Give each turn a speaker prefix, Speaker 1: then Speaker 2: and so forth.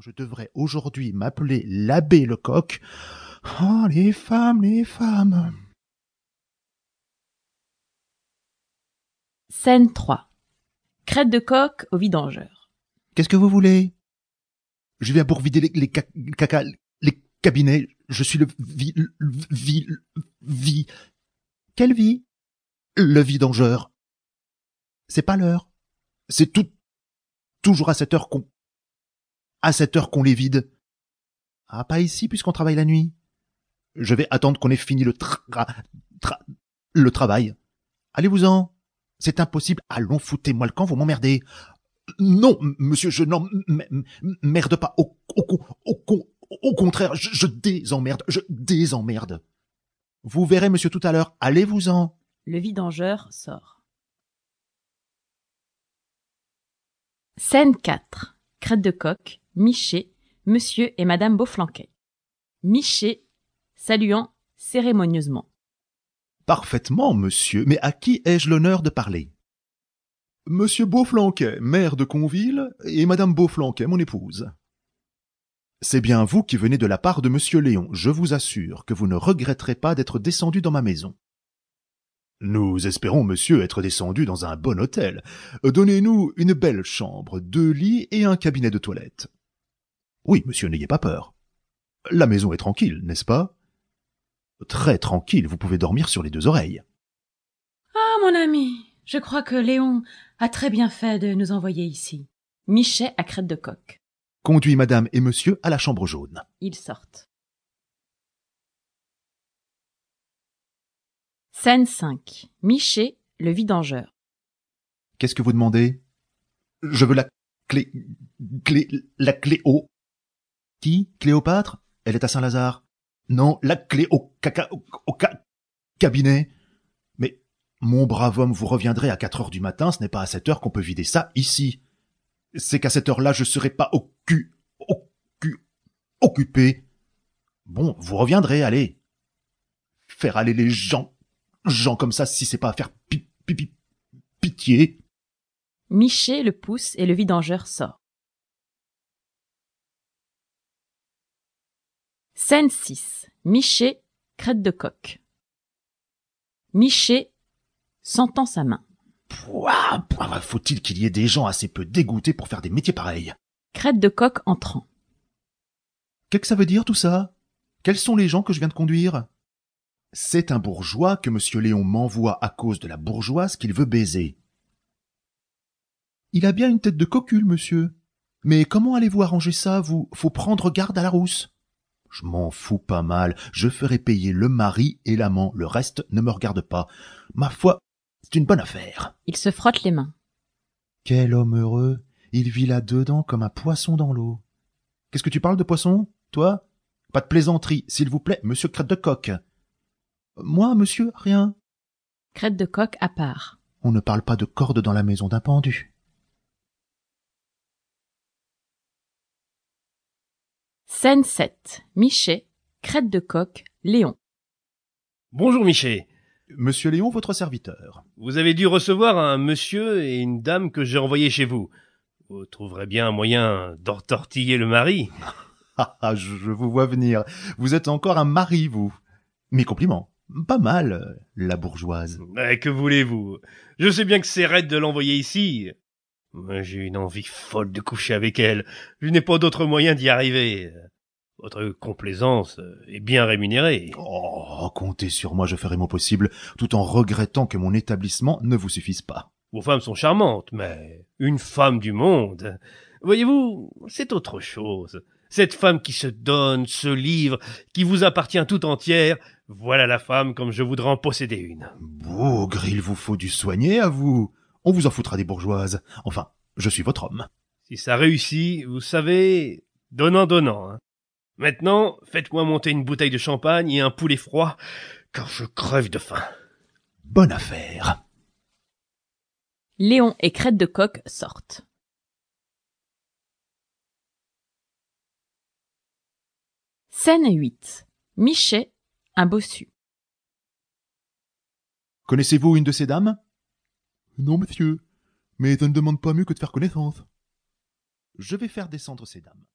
Speaker 1: je devrais aujourd'hui m'appeler l'abbé Lecoq. Oh, les femmes, les femmes.
Speaker 2: Scène 3. Crête de coq au vidangeur.
Speaker 1: Qu'est-ce que vous voulez? Je viens pour vider les, les ca- caca, les cabinets. Je suis le vi, le vi, le vi. Quelle vie? Le vidangeur. C'est pas l'heure. C'est tout, toujours à cette heure qu'on, à cette heure qu'on les vide. Ah, pas ici puisqu'on travaille la nuit. Je vais attendre qu'on ait fini le tra, tra- le travail. Allez-vous-en. C'est impossible. Allons, foutez-moi le camp, vous m'emmerdez. Non, monsieur, je n'en merde pas. Au, au, con- au, con- au contraire, je, je désemmerde, je désemmerde. Vous verrez, monsieur, tout à l'heure. Allez-vous-en.
Speaker 2: Le vidangeur sort. Scène 4. Crête de coq, Miché, monsieur et madame Beauflanquet. Miché, saluant cérémonieusement.
Speaker 1: Parfaitement, monsieur, mais à qui ai-je l'honneur de parler? Monsieur Beauflanquet, maire de Conville, et madame Beauflanquet, mon épouse. C'est bien vous qui venez de la part de monsieur Léon. Je vous assure que vous ne regretterez pas d'être descendu dans ma maison. Nous espérons, monsieur, être descendu dans un bon hôtel. Donnez-nous une belle chambre, deux lits et un cabinet de toilette. Oui, monsieur, n'ayez pas peur. La maison est tranquille, n'est-ce pas? Très tranquille, vous pouvez dormir sur les deux oreilles.
Speaker 2: Ah, mon ami, je crois que Léon a très bien fait de nous envoyer ici. Michet à crête de coq.
Speaker 1: Conduis madame et monsieur à la chambre jaune.
Speaker 2: Ils sortent. Scène 5. Miché, le vidangeur.
Speaker 1: Qu'est-ce que vous demandez? Je veux la clé... clé... la clé au... Qui Cléopâtre? Elle est à Saint-Lazare. Non, la clé au caca... au, au ca- cabinet. Mais, mon brave homme, vous reviendrez à quatre heures du matin, ce n'est pas à cette heure qu'on peut vider ça ici. C'est qu'à cette heure-là, je serai pas au cul... occupé. Bon, vous reviendrez, allez. Faire aller les gens... gens comme ça, si c'est pas à faire pi... pi... pi- pitié.
Speaker 2: Miché le pousse et le vidangeur sort. Scène 6. Miché, crête de coq. Miché, sentant sa main.
Speaker 1: Pouah, pouah, faut-il qu'il y ait des gens assez peu dégoûtés pour faire des métiers pareils?
Speaker 2: Crête de coq entrant.
Speaker 1: Qu'est-ce que ça veut dire tout ça? Quels sont les gens que je viens de conduire? C'est un bourgeois que monsieur Léon m'envoie à cause de la bourgeoise qu'il veut baiser. Il a bien une tête de cocule, monsieur. Mais comment allez-vous arranger ça, vous? Faut prendre garde à la rousse. Je m'en fous pas mal. Je ferai payer le mari et l'amant. Le reste ne me regarde pas. Ma foi, c'est une bonne affaire.
Speaker 2: Il se frotte les mains.
Speaker 1: Quel homme heureux Il vit là-dedans comme un poisson dans l'eau. Qu'est-ce que tu parles de poisson, toi? Pas de plaisanterie, s'il vous plaît, monsieur Crête de Coq. Moi, monsieur, rien.
Speaker 2: Crête de coq à part.
Speaker 1: On ne parle pas de corde dans la maison d'un pendu.
Speaker 2: Scène 7. Miché, crête de coq, Léon.
Speaker 3: Bonjour Miché.
Speaker 1: Monsieur Léon, votre serviteur.
Speaker 3: Vous avez dû recevoir un monsieur et une dame que j'ai envoyés chez vous. Vous trouverez bien un moyen d'entortiller le mari.
Speaker 1: Ah, ah, je vous vois venir. Vous êtes encore un mari, vous. Mes compliments. Pas mal, euh, la bourgeoise.
Speaker 3: Mais que voulez-vous? Je sais bien que c'est raide de l'envoyer ici. J'ai une envie folle de coucher avec elle. Je n'ai pas d'autre moyen d'y arriver. Votre complaisance est bien rémunérée.
Speaker 1: Oh, comptez sur moi, je ferai mon possible, tout en regrettant que mon établissement ne vous suffise pas.
Speaker 3: Vos femmes sont charmantes, mais une femme du monde. Voyez-vous, c'est autre chose. Cette femme qui se donne, se livre, qui vous appartient tout entière, voilà la femme comme je voudrais en posséder une.
Speaker 1: Bougre, il vous faut du soigner à vous. On vous en foutra des bourgeoises. Enfin, je suis votre homme.
Speaker 3: Si ça réussit, vous savez, donnant, donnant. hein. Maintenant, faites-moi monter une bouteille de champagne et un poulet froid, car je crève de faim.
Speaker 1: Bonne affaire.
Speaker 2: Léon et crête de coq sortent. Scène 8. Miché, un bossu.
Speaker 1: Connaissez-vous une de ces dames? Non, monsieur. Mais ça ne demande pas mieux que de faire connaissance. Je vais faire descendre ces dames.